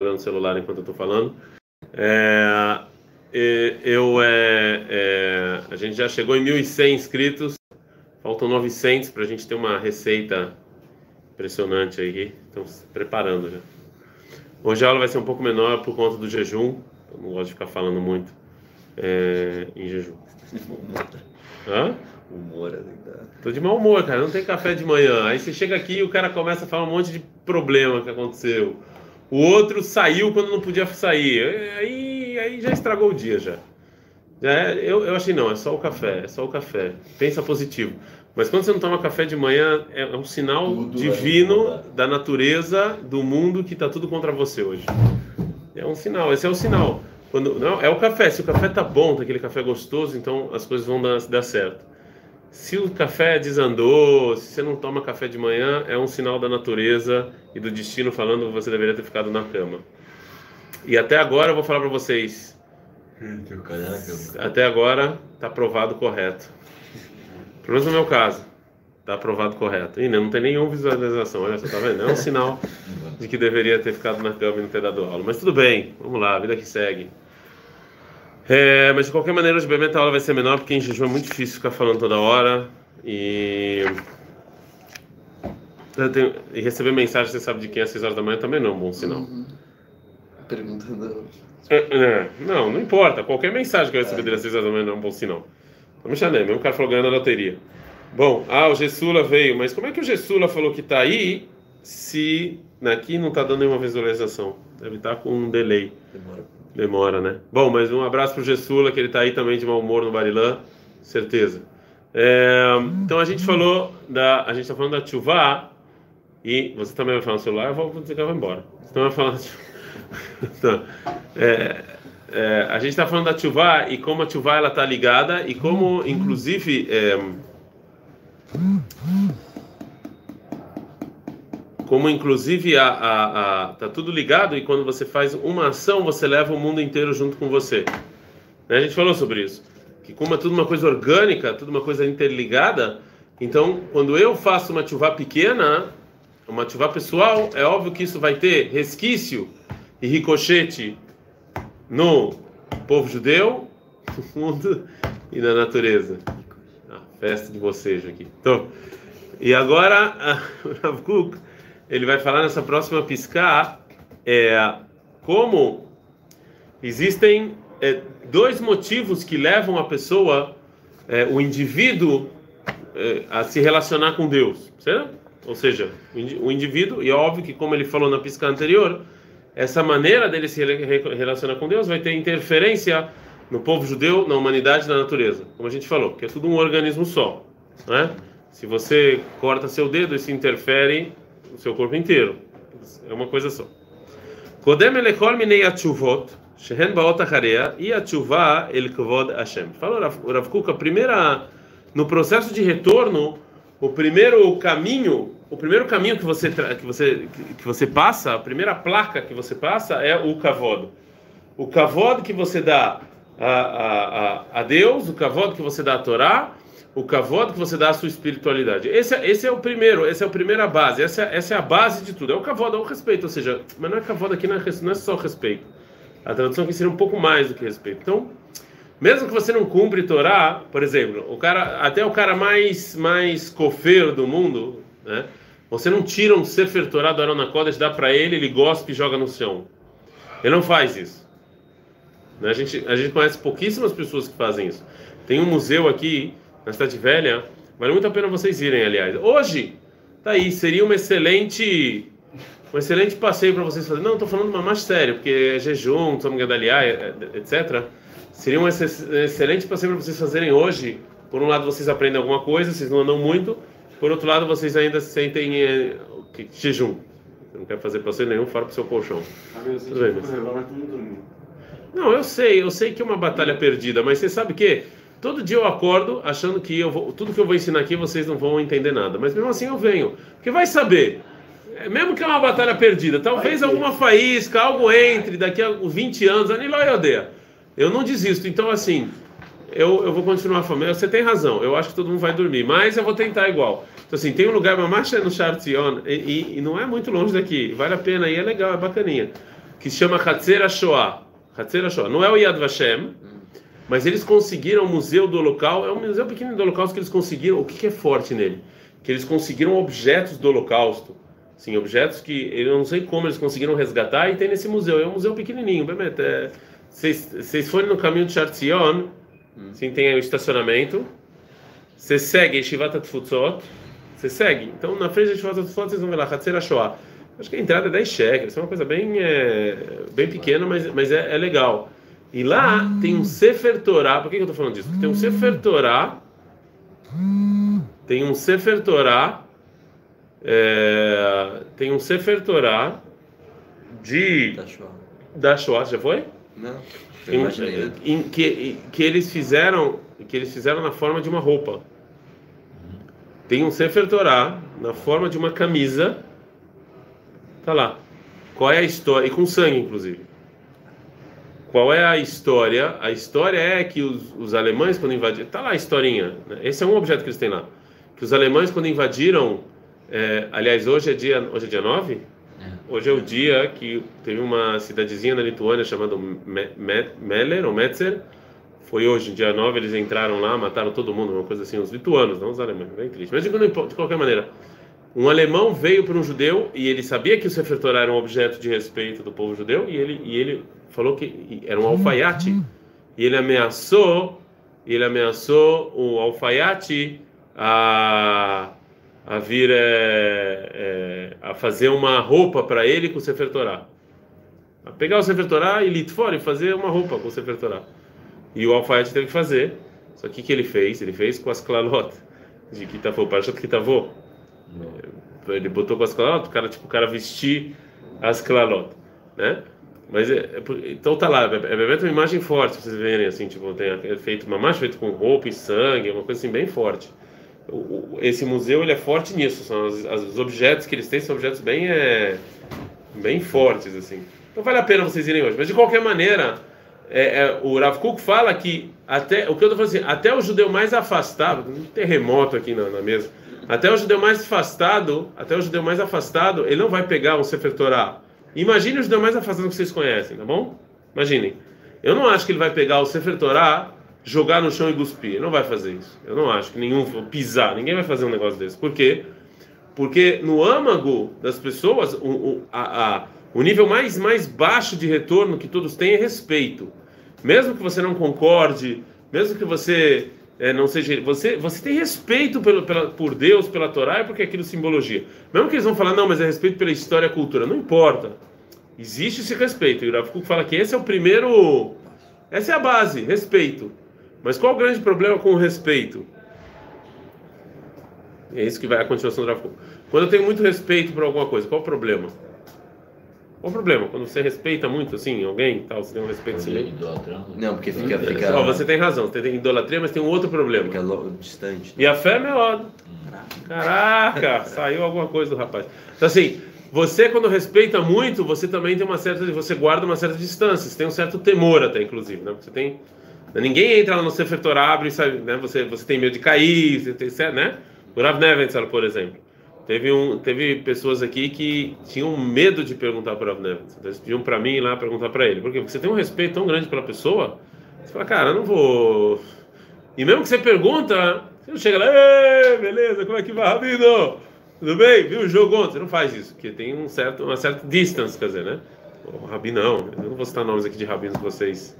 no celular enquanto eu estou falando. É, eu, é, é, a gente já chegou em 1.100 inscritos, faltam 900 para a gente ter uma receita impressionante aí. Estamos preparando já. Hoje a aula vai ser um pouco menor por conta do jejum. Eu não gosto de ficar falando muito é, em jejum. Hã? Humor, é Tô de mau humor, cara. Não tem café de manhã. Aí você chega aqui e o cara começa a falar um monte de problema que aconteceu. O outro saiu quando não podia sair. Aí, aí já estragou o dia já. já é, eu, eu achei não, é só o café, é só o café. Pensa positivo. Mas quando você não toma café de manhã, é, é um sinal tudo divino é da natureza, do mundo que está tudo contra você hoje. É um sinal, esse é o sinal. Quando, não, é o café. Se o café tá bom, tá aquele café gostoso, então as coisas vão dar, dar certo. Se o café desandou, se você não toma café de manhã, é um sinal da natureza e do destino falando que você deveria ter ficado na cama. E até agora eu vou falar para vocês. Até agora está provado correto. Pelo menos no meu caso, está aprovado correto. E não tem nenhuma visualização, olha só, tá vendo? É um sinal de que deveria ter ficado na cama e não ter dado aula. Mas tudo bem, vamos lá, a vida que segue. É, mas de qualquer maneira, hoje bem a aula vai ser menor, porque em jejum é muito difícil ficar falando toda hora. E. Tenho... E receber mensagem, você sabe de quem é às 6 horas da manhã também não é um bom sinal. Uhum. Perguntando. É, é, não, não importa. Qualquer mensagem que eu receber é. às 6 horas da manhã não é um bom sinal. Não me chamei, mesmo cara falou ganhando a loteria. Bom, ah, o Gessula veio, mas como é que o Gessula falou que está aí se aqui não está dando nenhuma visualização? Deve estar tá com um delay. Demora. Demora, né? Bom, mas um abraço pro Gessula, que ele tá aí também de mau humor no Barilã, certeza. É, então a gente falou da. A gente tá falando da Tchuvá, e você também vai falar no celular, eu vou dizer que eu vou embora. Você também vai falar. então, é, é, a gente está falando da Tchuvá e como a Tchuvá ela tá ligada e como, inclusive. É, como inclusive a, a, a, tá tudo ligado e quando você faz uma ação você leva o mundo inteiro junto com você. Né? A gente falou sobre isso, que como é tudo uma coisa orgânica, tudo uma coisa interligada, então quando eu faço uma chuva pequena, uma chuva pessoal, é óbvio que isso vai ter resquício e ricochete no povo judeu, no mundo e na natureza. A festa de vocês aqui. Então, e agora, Rav Kuk, ele vai falar nessa próxima piscar é, como existem é, dois motivos que levam a pessoa, é, o indivíduo, é, a se relacionar com Deus, certo? Ou seja, o indivíduo, e é óbvio que como ele falou na pisca anterior, essa maneira dele se relacionar com Deus vai ter interferência no povo judeu, na humanidade, na natureza, como a gente falou, que é tudo um organismo só, né? Se você corta seu dedo, isso interfere o seu corpo inteiro. É uma coisa só. Kodem elechol minei atchuvot, shehen baot acharea, e atchuvah el kvod Hashem. Fala o Rav Kuk, a primeira, no processo de retorno, o primeiro caminho, o primeiro caminho que você, que você, que você passa, a primeira placa que você passa é o kavod. O kavod que você dá a, a, a, a Deus, o kavod que você dá a Torá, o kavod que você dá à sua espiritualidade. Esse, é, esse é o primeiro, essa é a primeira base, essa, essa é a base de tudo. É o kavod, é o respeito, ou seja, mas não é kavod aqui, não é, não é só respeito. A tradução aqui seria um pouco mais do que respeito. Então, mesmo que você não cumpre Torá, por exemplo, o cara, até o cara mais mais cofeiro do mundo, né? Você não tira um Sefer Torá do Arona Kodesh, dá para ele, ele gospe e joga no chão. Ele não faz isso. Né? A gente, a gente conhece pouquíssimas pessoas que fazem isso. Tem um museu aqui na Cidade Velha. Vale muito a pena vocês irem, aliás. Hoje, tá aí, seria uma excelente, um excelente passeio para vocês fazerem. Não, estou falando uma mais sério, porque é jejum, Tzom Gadaliá, etc. Seria um excelente passeio para vocês fazerem hoje. Por um lado, vocês aprendem alguma coisa, vocês não andam muito. Por outro lado, vocês ainda se sentem é, que, jejum. Você não quer fazer passeio nenhum fora pro seu colchão. Tudo bem, mas... Não, eu sei, eu sei que é uma batalha perdida, mas você sabe que Todo dia eu acordo achando que eu vou, tudo que eu vou ensinar aqui vocês não vão entender nada, mas mesmo assim eu venho, porque vai saber. É, mesmo que é uma batalha perdida, talvez alguma faísca, algo entre daqui a 20 anos, Aniló odeia. Eu não desisto. Então assim, eu, eu vou continuar falando. Você tem razão. Eu acho que todo mundo vai dormir, mas eu vou tentar igual. Então assim, tem um lugar, uma marcha no Chartion e, e, e, não é muito longe daqui. Vale a pena e é legal, é bacaninha. que se chama Hatzer Shoah. Hatzer Shoah. Não é o Yad Vashem, mas eles conseguiram o museu do local. É um museu pequeno do holocausto que eles conseguiram. O que, que é forte nele? Que eles conseguiram objetos do holocausto. Sim, objetos que eu não sei como eles conseguiram resgatar e tem nesse museu. É um museu pequenininho, Bemet. É, vocês forem no caminho de Chartzion, hum. sim, tem o estacionamento. Você segue Shivat Tfutzot. Você segue. Então, na frente de Shivat Tfutzot, vocês vão ver lá, Hatzer Shoah. Acho que a entrada é 10 shekels, é uma coisa bem, é, bem pequena, mas, mas é, é, legal. E lá tem um Sefer Torah, por que, que eu estou falando disso? Porque tem um Sefer Torah, tem um Sefer Torah, é, tem um Sefer Torah de... Da Shoah. Da Shoah, já foi? Não, em, em, que, que eles fizeram que eles fizeram na forma de uma roupa. Tem um Sefer Torah na forma de uma camisa Tá lá. Qual é a história? E com sangue, inclusive. Qual é a história? A história é que os, os alemães, quando invadiram. Tá lá a historinha. Né? Esse é um objeto que eles têm lá. Que os alemães, quando invadiram. É, aliás, hoje é dia, hoje é dia 9? É. Hoje é o dia que teve uma cidadezinha na Lituânia chamada Meller ou Metzer. Foi hoje, dia 9, eles entraram lá, mataram todo mundo, uma coisa assim, os lituanos, não os alemães, bem triste. Mas de qualquer maneira, um alemão veio para um judeu e ele sabia que o Sefer Torah era um objeto de respeito do povo judeu e ele, e ele falou que era um alfaiate. E ele ameaçou ele ameaçou o alfaiate a, a vir é, é, a fazer uma roupa para ele com o Sefer Torah. A pegar o Sefer Torah e litfor e fazer uma roupa com o Sefer Torah. E o alfaiate teve que fazer. Só que o que ele fez? Ele fez com as clalot de Kitavô, Parashat Kitavô ele botou com as clalot, o cara, tipo, o cara vestir as clalot, né? Mas, é, é, então tá lá, é, é, é uma imagem forte, vocês verem, assim, tipo, tem é feito uma marcha feito com roupa e sangue, uma coisa assim bem forte. O, esse museu, ele é forte nisso, são os, os objetos que eles têm, são objetos bem, é, bem fortes, assim. Então vale a pena vocês irem hoje, mas de qualquer maneira, é, é, o Rav Kuk fala que até o que eu tô falando assim, até o judeu mais afastado, um terremoto aqui na, na mesa, até o judeu mais afastado, até o judeu mais afastado, ele não vai pegar um Sefer Torah. Imagine o judeu mais afastado que vocês conhecem, tá bom? Imaginem. Eu não acho que ele vai pegar o Sefer Torah, jogar no chão e cuspir. Ele não vai fazer isso. Eu não acho que nenhum pisar, ninguém vai fazer um negócio desse. Por quê? Porque no âmago das pessoas, o, o, a, a, o nível mais, mais baixo de retorno que todos têm é respeito. Mesmo que você não concorde, mesmo que você é, não seja você você tem respeito pelo, pela, por Deus pela Torá é porque aquilo simbologia. Mesmo que eles vão falar não mas é respeito pela história e cultura. Não importa. Existe esse respeito. E o Rav fala que esse é o primeiro essa é a base respeito. Mas qual o grande problema com o respeito? É isso que vai a continuação do Rav quando eu tenho muito respeito por alguma coisa qual o problema qual o problema? Quando você respeita muito assim alguém, tal, você tem um respeito assim. Não, porque fica. fica... Oh, você tem razão, você tem idolatria, mas tem um outro problema. Fica distante. Né? E a fé é melhor. Caraca, saiu alguma coisa do rapaz. Então assim, você quando respeita muito, você também tem uma certa, você guarda uma certa distância, você tem um certo temor até, inclusive, né? Você tem, ninguém entra lá no Sefer Torah, abre, sabe, né? Você, você tem medo de cair, você tem, né? O Rav Neventzal, por exemplo. Teve, um, teve pessoas aqui que tinham medo de perguntar para o. Então, eles pediam para mim ir lá perguntar para ele. Por quê? Porque você tem um respeito tão grande pela pessoa, você fala, cara, eu não vou. E mesmo que você pergunta, você não chega lá, beleza, como é que vai, Rabino? Tudo bem? Viu o jogo ontem? Você não faz isso, porque tem um certo, uma certa distância, quer dizer, né? O Rabinão, eu não vou citar nomes aqui de rabinos que vocês,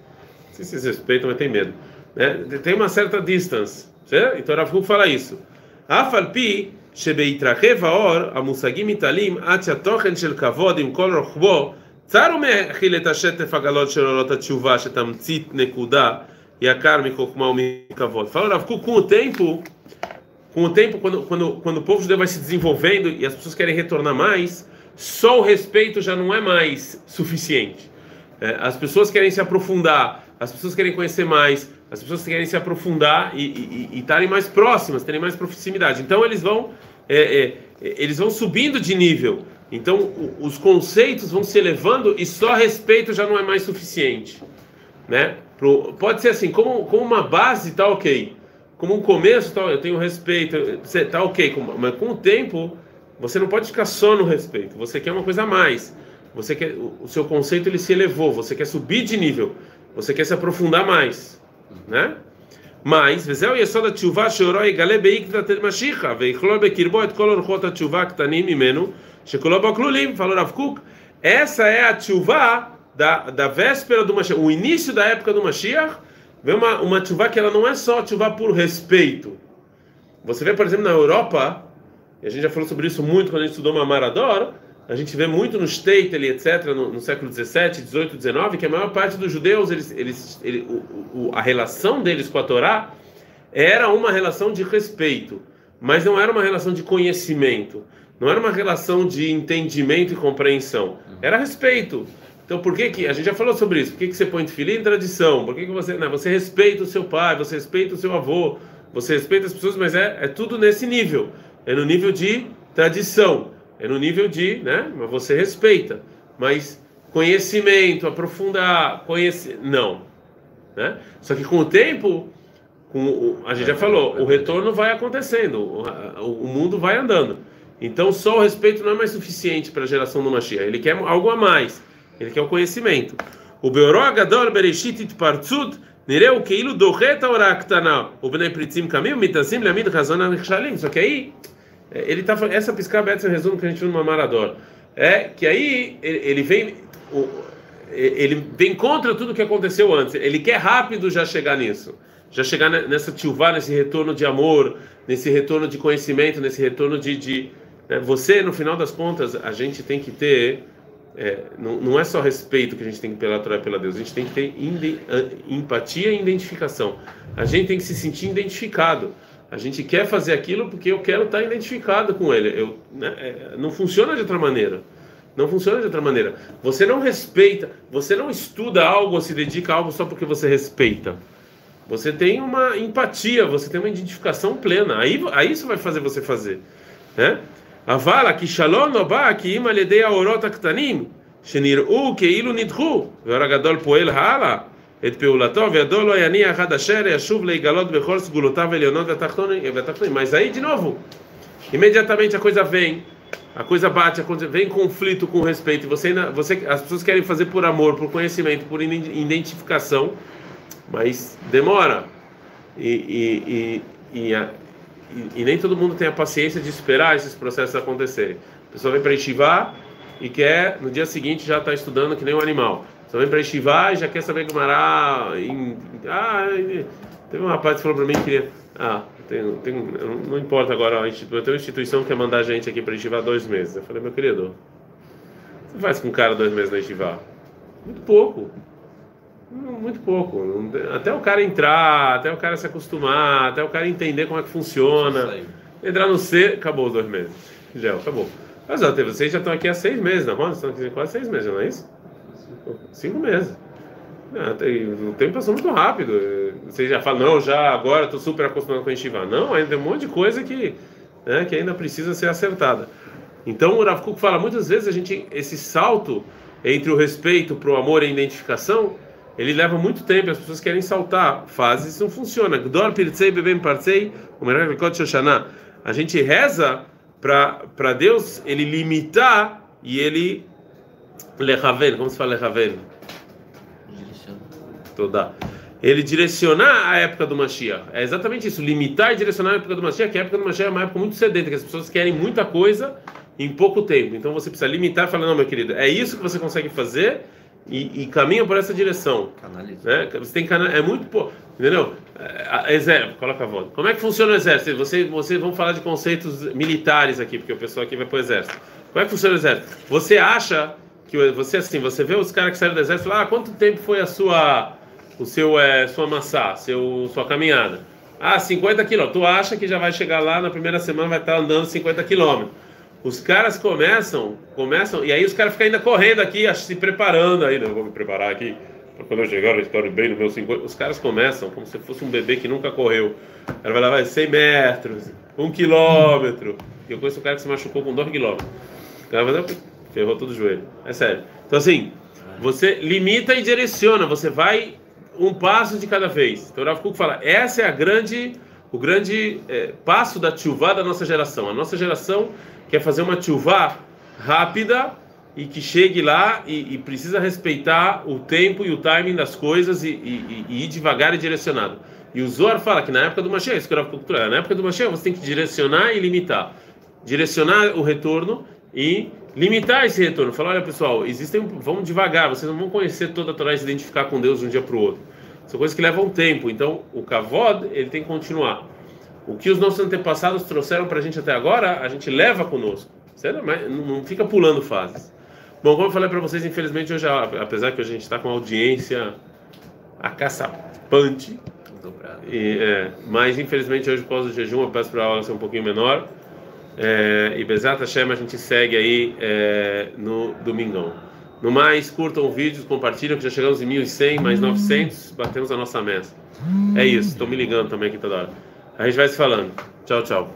se vocês respeitam, mas tem medo. Né? Tem uma certa distância, certo? Então Rav fala isso. Afalpi שבהתרחב האור המושגים מתעלים עד שהתוכן של כבוד עם כל רוחבו צר ומכיל את השטף הגלות של עולות התשובה שתמצית נקודה יקר מחוכמה ומכבוד. Fala Rav com o tempo, com o tempo, quando, quando, quando o povo judeu vai se desenvolvendo e as pessoas querem retornar mais, só o respeito já não é mais suficiente. É, as pessoas querem se aprofundar, as pessoas querem conhecer mais, as pessoas querem se aprofundar e estarem mais próximas, terem mais proximidade. Então eles vão, é, é, eles vão subindo de nível. Então os conceitos vão se elevando e só respeito já não é mais suficiente, né? Pro, pode ser assim, como, como uma base tá ok, como um começo tá, eu tenho respeito, tá ok, mas com o tempo você não pode ficar só no respeito. Você quer uma coisa a mais. você quer o seu conceito ele se elevou, você quer subir de nível, você quer se aprofundar mais, né? Mas. Essa é a tshuva da, da véspera do Mashiach, o início da época do Mashiach, vem uma, uma tshuva que ela não é só tshuva por respeito. Você vê, por exemplo, na Europa, e a gente já falou sobre isso muito quando a gente estudou Mamarador, a gente vê muito no Statel, etc., no, no, século 17, 18, 19, que a maior parte dos judeus, eles, eles, ele, o, o, a relação deles com a Torá era uma relação de respeito, mas não era uma relação de conhecimento, não era uma relação de entendimento e compreensão, era respeito. Então, por que que a gente já falou sobre isso? Por que que você põe filho em tradição? Por que que você, não, você respeita o seu pai, você respeita o seu avô, você respeita as pessoas, mas é, é tudo nesse nível, é no nível de tradição. É no nível de, né? Mas você respeita. Mas conhecimento, aprofundar, conhecer, não. Né? Só que com o tempo, com o, a gente já falou, o retorno vai acontecendo, o, o mundo vai andando. Então só o respeito não é mais suficiente para a geração do Mashiach. Ele quer algo a mais. Ele quer o conhecimento. O Beoró Agadol Bereshit Nereu Keilu. O Bnei Pritzim Kamim Mitazim Lamid Razon Anichalim. Só que aí é, ele tá essa piscar é o resumo que a gente viu no Mamarador é que aí ele vem ele vem contra tudo que aconteceu antes. Ele quer rápido já chegar nisso. Já chegar nessa tilvar nesse retorno de amor nesse retorno de conhecimento nesse retorno de, de né? você no final das contas a gente tem que ter é, não, não é só respeito que a gente tem que pela Torá pela Deus. A gente tem que ter empatia e identificação. A gente tem que se sentir identificado a gente quer fazer aquilo porque eu quero estar identificado com ele. Eu, né, é, não funciona de outra maneira. Não funciona de outra maneira. Você não respeita, você não estuda algo ou se dedica a algo só porque você respeita. Você tem uma empatia, você tem uma identificação plena. Aí, aí isso vai fazer você fazer. Né? Avala que shalom nobá que ima ledei aorota ktanim, shenir'u ke'ilu nidhu, poel hala. את פעולתו, וידו לא יניח עד אשר ישוב להיגלות בכל סגולותיו העליונות והתחתונים. Mas aí, de novo, imediatamente a coisa vem, a coisa bate, a coisa, vem conflito com respeito, você, você, as pessoas querem fazer por amor, por conhecimento, por identificação, mas demora. E, e, e, e, e nem todo mundo tem a paciência de esperar esses processos acontecerem. A pessoa vem para estivar e quer, no dia seguinte, já está estudando que nem um animal. Você vem para Estivá e já quer saber Gumará. Em... Ah, teve um rapaz que falou para mim que queria. Ah, tem, tem, não importa agora, eu tenho uma instituição que quer mandar a gente aqui para Estivá dois meses. Eu falei, meu querido, você faz com um cara dois meses na Estivá? Muito pouco. Muito pouco. Até o cara entrar, até o cara se acostumar, até o cara entender como é que funciona. Entrar no C, acabou os dois meses. Já, acabou. Mas ó, vocês já estão aqui há seis meses, não é? Estão aqui quase seis meses, não é isso? Cinco meses. Ah, o tempo passou muito rápido. Você já fala, não, já agora estou super acostumado com a Yeshiva. Não, ainda tem um monte de coisa que, né, que ainda precisa ser acertada. Então o Rav Kuk fala, muitas vezes a gente, esse salto entre o respeito para o amor e a identificação, ele leva muito tempo, as pessoas querem saltar fases, isso não funciona. A gente reza para Deus ele limitar e ele Lechaven, como se fala Lechaven? Toda. Ele direcionar a época do Mashiach. É exatamente isso, limitar e direcionar a época do Mashiach, que a época do Mashiach é uma época muito sedenta, que as pessoas querem muita coisa em pouco tempo. Então você precisa limitar e falar, não, meu querido, é isso que você consegue fazer e, e caminha por essa direção. Né? Você tem é muito pouco, entendeu? É, exército, coloca a voz. Como é que funciona o exército? Você, você, vamos falar de conceitos militares aqui, porque o pessoal aqui vai para o exército. Como é que funciona o exército? Você acha que você assim, você vê os caras que saíram do exército, lá, ah, quanto tempo foi a sua o seu é, sua maçã, seu sua caminhada? Ah, 50 quilômetros. Tu acha que já vai chegar lá na primeira semana vai estar andando 50 quilômetros? Os caras começam, começam e aí os caras ficam ainda correndo aqui, se preparando aí, não vou me preparar aqui quando eu chegar eu estou bem no meu 50. Os caras começam como se fosse um bebê que nunca correu. Ela vai lá, vai 100 metros, 1 quilômetro. E eu conheço um cara que se machucou com 2 quilômetros. O cara vai Ferrou todo o joelho. É sério. Então, assim, você limita e direciona, você vai um passo de cada vez. Então, o Rav Kuk fala: essa é a grande, o grande é, passo da tchuvá da nossa geração. A nossa geração quer fazer uma tchuvá rápida, e que chegue lá e, e precisa respeitar o tempo e o timing das coisas e, e, e, ir devagar e direcionado. E o Zohar fala que na época do Mashiach, isso que cultura, na época do Mashiach você tem que direcionar e limitar. Direcionar o retorno e limitar esse retorno. Falar, olha pessoal, existem, vamos devagar, vocês não vão conhecer toda a Torá e se identificar com Deus de um dia para o outro. São coisas que levam tempo. Então, o kavod, ele tem que continuar. O que os nossos antepassados trouxeram para a gente até agora, a gente leva conosco. Certo? Mas não fica pulando fases. Bom, como eu falei para vocês, infelizmente hoje, apesar que a gente está com audiência acaçapante, e, é, mas infelizmente hoje causa do jejum eu peço para a aula ser um pouquinho menor. É, e Bezat Hashem a gente segue aí é, no domingão. No mais, curtam o vídeo, compartilham, que já chegamos em 1.100, mais 900, batemos a nossa meta. É isso, estão me ligando também aqui toda hora. A gente vai se falando. Tchau, tchau.